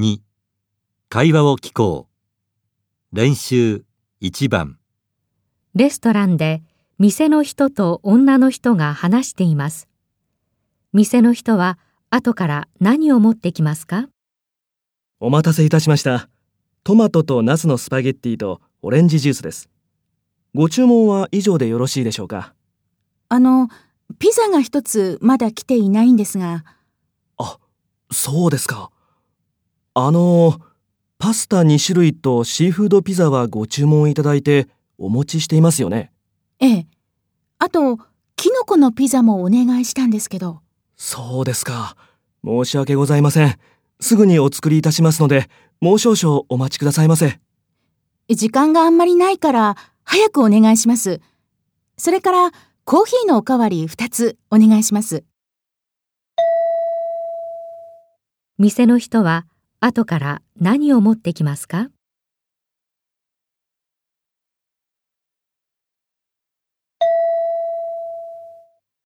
2会話を聞こう練習1番レストランで店の人と女の人が話しています。店の人は後から何を持ってきますか？お待たせいたしました。トマトとナスのスパゲッティとオレンジジュースです。ご注文は以上でよろしいでしょうか？あの、ピザが一つまだ来ていないんですが、あ、そうですか。あの、パスタ2種類とシーフードピザはご注文いただいてお持ちしていますよね。ええ。あと、キノコのピザもお願いしたんですけど、そうですか。申し訳ございません。すぐにお作りいたしますので、もう少々お待ちくださいませ。時間があんまりないから、早くお願いします。それから、コーヒーのおかわり二つお願いします。店の人は後から何を持ってきますか？